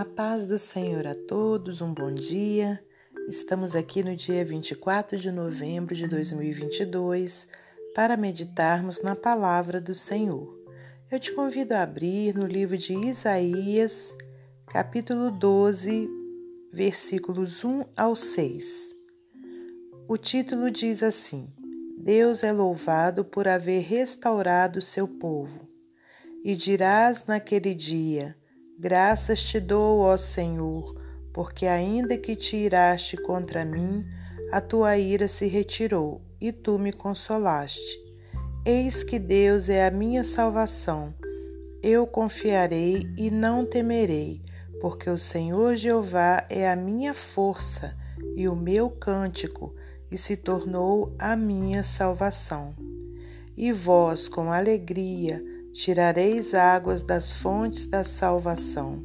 A paz do Senhor a todos, um bom dia. Estamos aqui no dia 24 de novembro de 2022 para meditarmos na palavra do Senhor. Eu te convido a abrir no livro de Isaías, capítulo 12, versículos 1 ao 6. O título diz assim: Deus é louvado por haver restaurado seu povo. E dirás naquele dia: Graças te dou, ó Senhor, porque ainda que te iraste contra mim, a tua ira se retirou e tu me consolaste. Eis que Deus é a minha salvação. Eu confiarei e não temerei, porque o Senhor Jeová é a minha força e o meu cântico, e se tornou a minha salvação. E vós, com alegria, tirareis águas das fontes da salvação.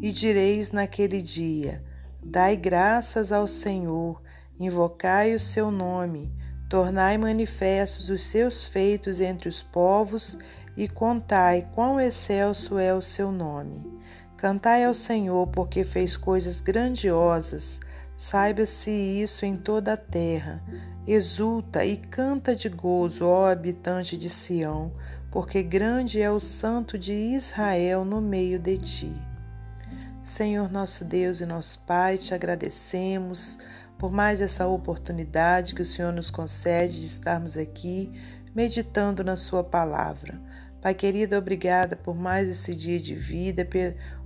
E direis naquele dia: Dai graças ao Senhor, invocai o seu nome, tornai manifestos os seus feitos entre os povos e contai quão excelso é o seu nome. Cantai ao Senhor, porque fez coisas grandiosas. Saiba-se isso em toda a terra. Exulta e canta de gozo, ó habitante de Sião, porque grande é o Santo de Israel no meio de ti. Senhor nosso Deus e nosso Pai, te agradecemos por mais essa oportunidade que o Senhor nos concede de estarmos aqui meditando na Sua palavra. Pai querido, obrigada por mais esse dia de vida,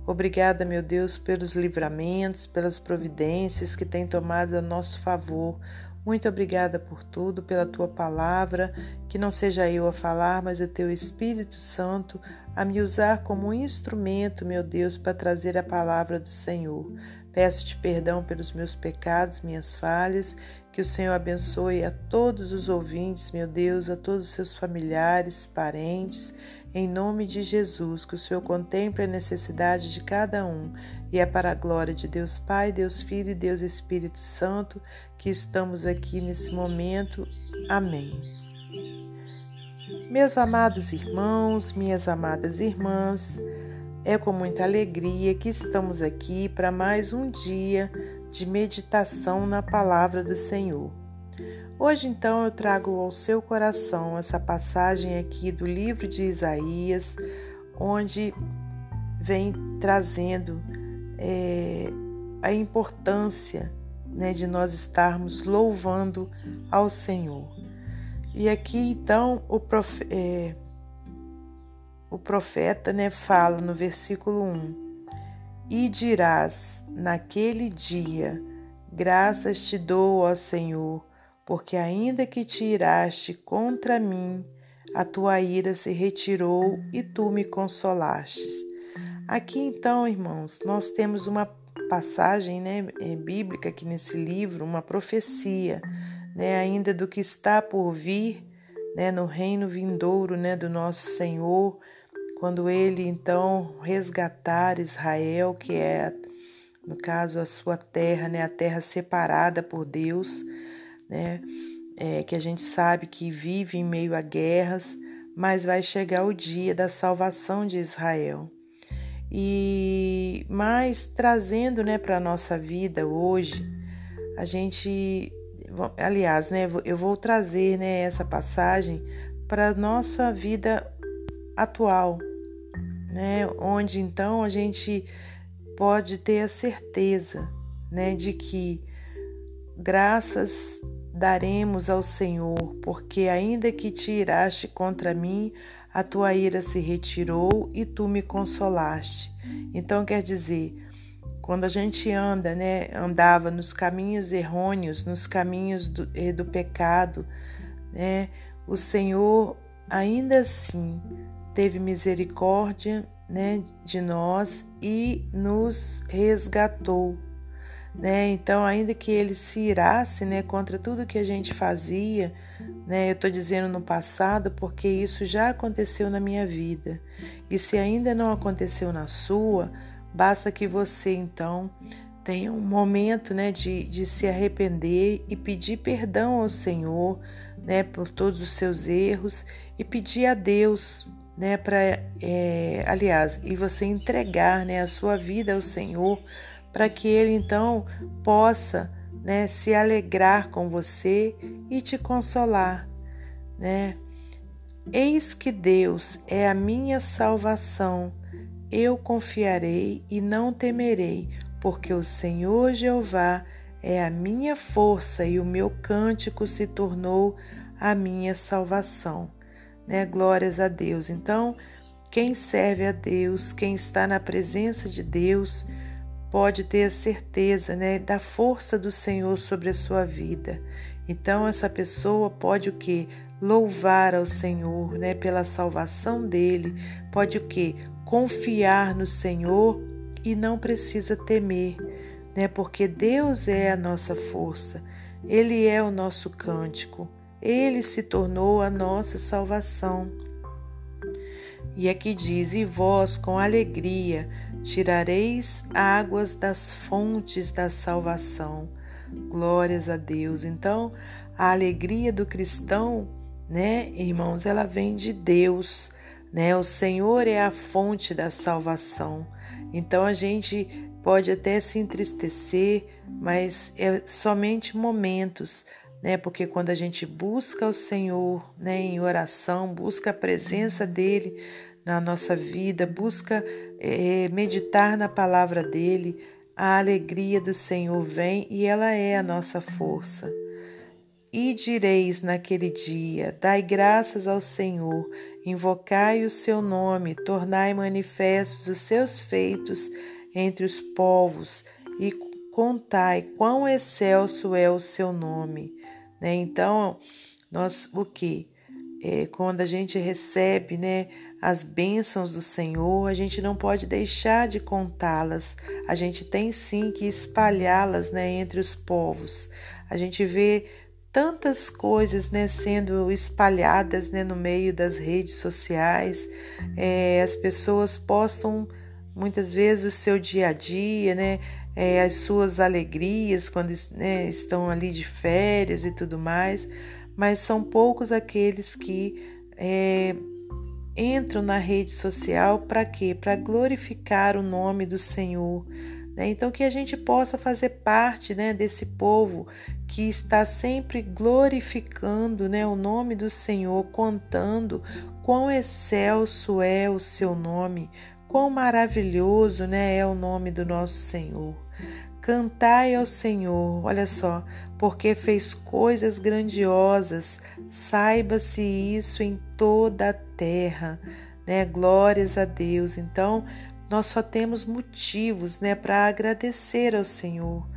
obrigada, meu Deus, pelos livramentos, pelas providências que tem tomado a nosso favor. Muito obrigada por tudo, pela tua palavra, que não seja eu a falar, mas o teu Espírito Santo a me usar como um instrumento, meu Deus, para trazer a palavra do Senhor. Peço-te perdão pelos meus pecados, minhas falhas, que o Senhor abençoe a todos os ouvintes, meu Deus, a todos os seus familiares, parentes, em nome de Jesus, que o Senhor contemple a necessidade de cada um e é para a glória de Deus Pai, Deus Filho e Deus Espírito Santo que estamos aqui nesse momento. Amém. Meus amados irmãos, minhas amadas irmãs, é com muita alegria que estamos aqui para mais um dia de meditação na palavra do Senhor. Hoje, então, eu trago ao seu coração essa passagem aqui do livro de Isaías, onde vem trazendo é, a importância né, de nós estarmos louvando ao Senhor. E aqui então o, profe é, o profeta né, fala no versículo 1: E dirás naquele dia: Graças te dou, ó Senhor, porque ainda que te iraste contra mim, a tua ira se retirou e tu me consolastes. Aqui então, irmãos, nós temos uma passagem né, é, bíblica aqui nesse livro, uma profecia, né, ainda do que está por vir né, no reino vindouro né, do nosso Senhor, quando ele então resgatar Israel, que é, no caso, a sua terra, né, a terra separada por Deus, né, é, que a gente sabe que vive em meio a guerras, mas vai chegar o dia da salvação de Israel. E mais trazendo, né, para nossa vida hoje, a gente, aliás, né, eu vou trazer, né, essa passagem para nossa vida atual, né, onde então a gente pode ter a certeza, né, de que graças daremos ao Senhor, porque ainda que te iraste contra mim, a tua ira se retirou e tu me consolaste. Então quer dizer, quando a gente anda, né, andava nos caminhos errôneos, nos caminhos do, eh, do pecado, né, o Senhor ainda assim teve misericórdia, né, de nós e nos resgatou. Né? Então, ainda que ele se irasse né, contra tudo que a gente fazia, né, eu estou dizendo no passado porque isso já aconteceu na minha vida. E se ainda não aconteceu na sua, basta que você então tenha um momento né, de, de se arrepender e pedir perdão ao Senhor né, por todos os seus erros e pedir a Deus né, para, é, aliás, e você entregar, né, a sua vida ao Senhor, para que Ele então possa, né, se alegrar com você e te consolar, né? Eis que Deus é a minha salvação. Eu confiarei e não temerei, porque o Senhor Jeová é a minha força e o meu cântico se tornou a minha salvação né? Glórias a Deus. Então, quem serve a Deus, quem está na presença de Deus, pode ter a certeza, né, da força do Senhor sobre a sua vida. Então, essa pessoa pode o que? Louvar ao Senhor, né, pela salvação dele, pode o que? Confiar no Senhor e não precisa temer, né, porque Deus é a nossa força, ele é o nosso cântico. Ele se tornou a nossa salvação. E aqui diz: E vós, com alegria, tirareis águas das fontes da salvação. Glórias a Deus. Então, a alegria do cristão, né, irmãos, ela vem de Deus, né? O Senhor é a fonte da salvação. Então a gente pode até se entristecer, mas é somente momentos né? Porque quando a gente busca o Senhor, né, em oração, busca a presença dele na nossa vida, busca é, meditar na palavra dele, a alegria do Senhor vem e ela é a nossa força. E direis naquele dia: Dai graças ao Senhor, invocai o seu nome, tornai manifestos os seus feitos entre os povos e contai quão excelso é o seu nome. Né? Então, nós o que? É, quando a gente recebe né, as bênçãos do Senhor, a gente não pode deixar de contá-las. A gente tem sim que espalhá-las né, entre os povos. A gente vê tantas coisas né, sendo espalhadas né, no meio das redes sociais. É, as pessoas postam muitas vezes o seu dia a dia, né? É, as suas alegrias quando né, estão ali de férias e tudo mais, mas são poucos aqueles que é, entram na rede social para quê? Para glorificar o nome do Senhor. Né? Então, que a gente possa fazer parte né, desse povo que está sempre glorificando né, o nome do Senhor, contando quão excelso é o seu nome, quão maravilhoso né, é o nome do nosso Senhor. Cantai ao Senhor, olha só, porque fez coisas grandiosas, saiba-se isso em toda a terra, né? Glórias a Deus. Então, nós só temos motivos, né, para agradecer ao Senhor.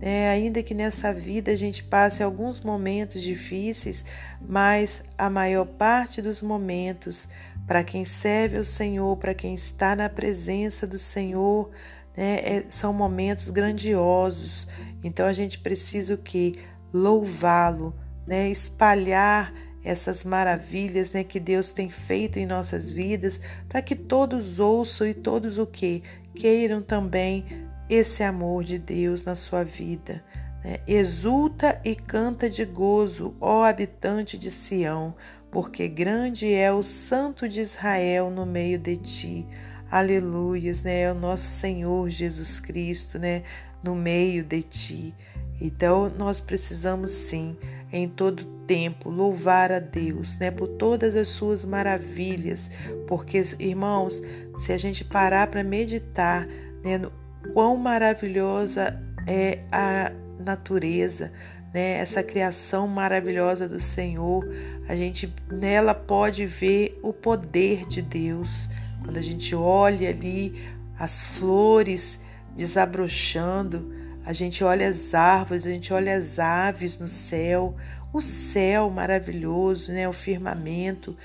né? ainda que nessa vida a gente passe alguns momentos difíceis, mas a maior parte dos momentos, para quem serve ao Senhor, para quem está na presença do Senhor, né? É, são momentos grandiosos. Então a gente precisa o que? Louvá-lo, né? espalhar essas maravilhas né, que Deus tem feito em nossas vidas, para que todos ouçam e todos o que? Queiram também esse amor de Deus na sua vida. Né? Exulta e canta de gozo, ó habitante de Sião, porque grande é o Santo de Israel no meio de ti. Aleluias, né? É o nosso Senhor Jesus Cristo, né? No meio de ti. Então, nós precisamos sim, em todo tempo, louvar a Deus, né? Por todas as suas maravilhas. Porque, irmãos, se a gente parar para meditar, né? No quão maravilhosa é a natureza, né? Essa criação maravilhosa do Senhor, a gente nela pode ver o poder de Deus. Quando a gente olha ali as flores desabrochando, a gente olha as árvores, a gente olha as aves no céu, o céu maravilhoso, né, o firmamento,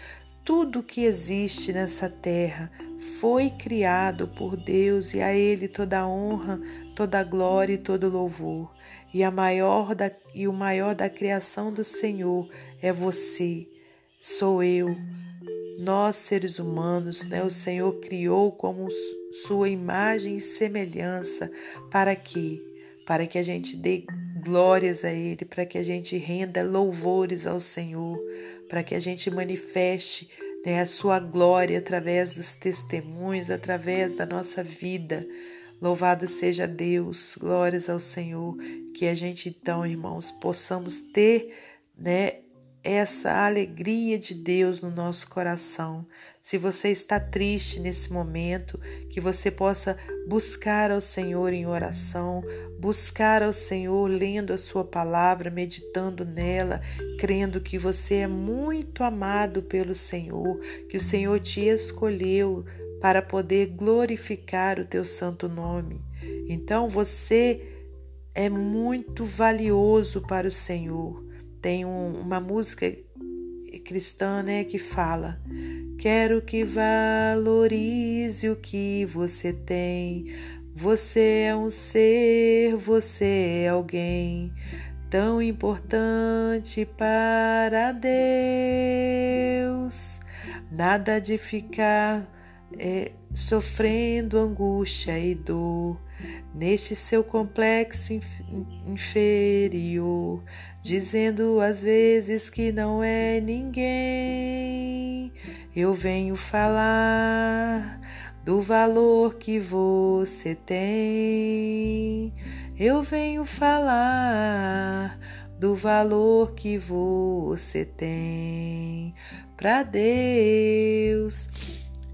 tudo que existe nessa terra foi criado por Deus e a ele toda a honra, toda a glória e todo o louvor. E a maior da, e o maior da criação do Senhor é você, sou eu nós, seres humanos, né, o Senhor criou como sua imagem e semelhança para que para que a gente dê glórias a ele, para que a gente renda louvores ao Senhor, para que a gente manifeste né, a sua glória através dos testemunhos, através da nossa vida. Louvado seja Deus, glórias ao Senhor, que a gente então, irmãos, possamos ter, né, essa alegria de Deus no nosso coração. Se você está triste nesse momento, que você possa buscar ao Senhor em oração, buscar ao Senhor lendo a Sua palavra, meditando nela, crendo que você é muito amado pelo Senhor, que o Senhor te escolheu para poder glorificar o teu santo nome. Então você é muito valioso para o Senhor. Tem um, uma música cristã, né, que fala: Quero que valorize o que você tem. Você é um ser, você é alguém tão importante para Deus. Nada de ficar é, sofrendo angústia e dor neste seu complexo inf inferior, dizendo às vezes que não é ninguém. Eu venho falar do valor que você tem. Eu venho falar do valor que você tem para Deus.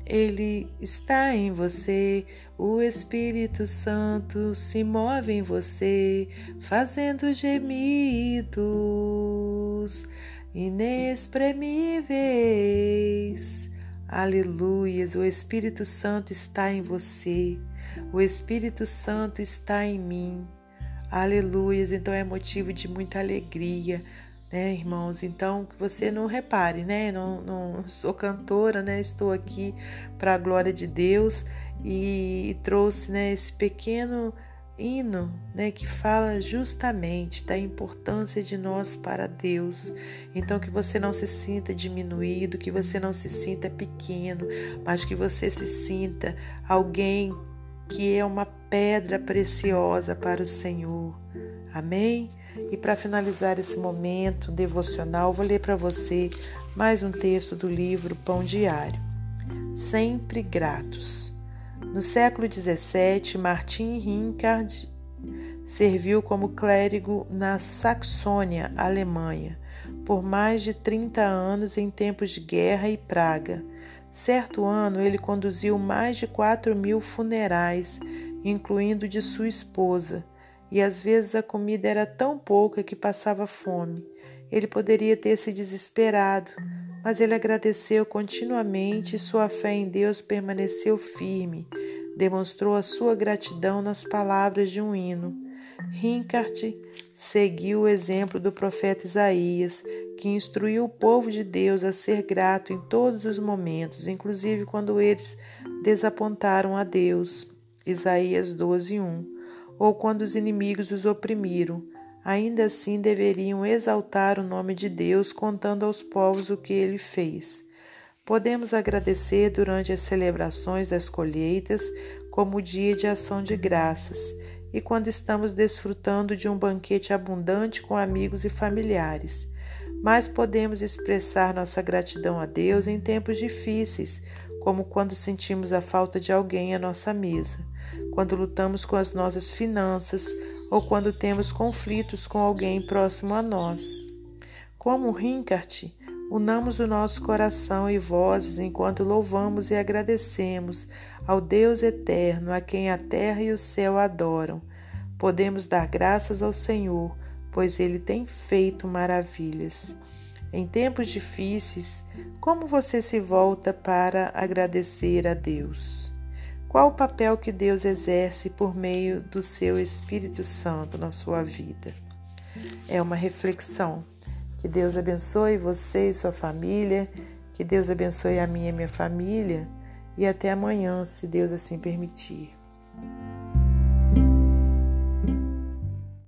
Ele está em você, o Espírito Santo se move em você, fazendo gemidos inexprimíveis. Aleluias, o Espírito Santo está em você, o Espírito Santo está em mim. Aleluias, então é motivo de muita alegria né, irmãos? Então, que você não repare, né? Não, não sou cantora, né? Estou aqui para a glória de Deus e, e trouxe, né, esse pequeno hino, né, que fala justamente da importância de nós para Deus. Então que você não se sinta diminuído, que você não se sinta pequeno, mas que você se sinta alguém que é uma pedra preciosa para o Senhor. Amém? E para finalizar esse momento devocional, vou ler para você mais um texto do livro Pão Diário. Sempre gratos. No século XVII, Martin Rincard serviu como clérigo na Saxônia, Alemanha, por mais de 30 anos em tempos de guerra e praga. Certo ano, ele conduziu mais de 4 mil funerais, incluindo de sua esposa e às vezes a comida era tão pouca que passava fome. Ele poderia ter se desesperado, mas ele agradeceu continuamente e sua fé em Deus permaneceu firme. Demonstrou a sua gratidão nas palavras de um hino. Rinkart seguiu o exemplo do profeta Isaías, que instruiu o povo de Deus a ser grato em todos os momentos, inclusive quando eles desapontaram a Deus. Isaías 12, 1 ou quando os inimigos os oprimiram, ainda assim deveriam exaltar o nome de Deus, contando aos povos o que ele fez. Podemos agradecer durante as celebrações das colheitas, como o dia de ação de graças, e quando estamos desfrutando de um banquete abundante com amigos e familiares. Mas podemos expressar nossa gratidão a Deus em tempos difíceis, como quando sentimos a falta de alguém à nossa mesa quando lutamos com as nossas finanças ou quando temos conflitos com alguém próximo a nós. Como Rinkart, unamos o nosso coração e vozes enquanto louvamos e agradecemos ao Deus eterno, a quem a terra e o céu adoram. Podemos dar graças ao Senhor, pois ele tem feito maravilhas. Em tempos difíceis, como você se volta para agradecer a Deus? Qual o papel que Deus exerce por meio do seu Espírito Santo na sua vida? É uma reflexão. Que Deus abençoe você e sua família, que Deus abençoe a minha e minha família, e até amanhã, se Deus assim permitir.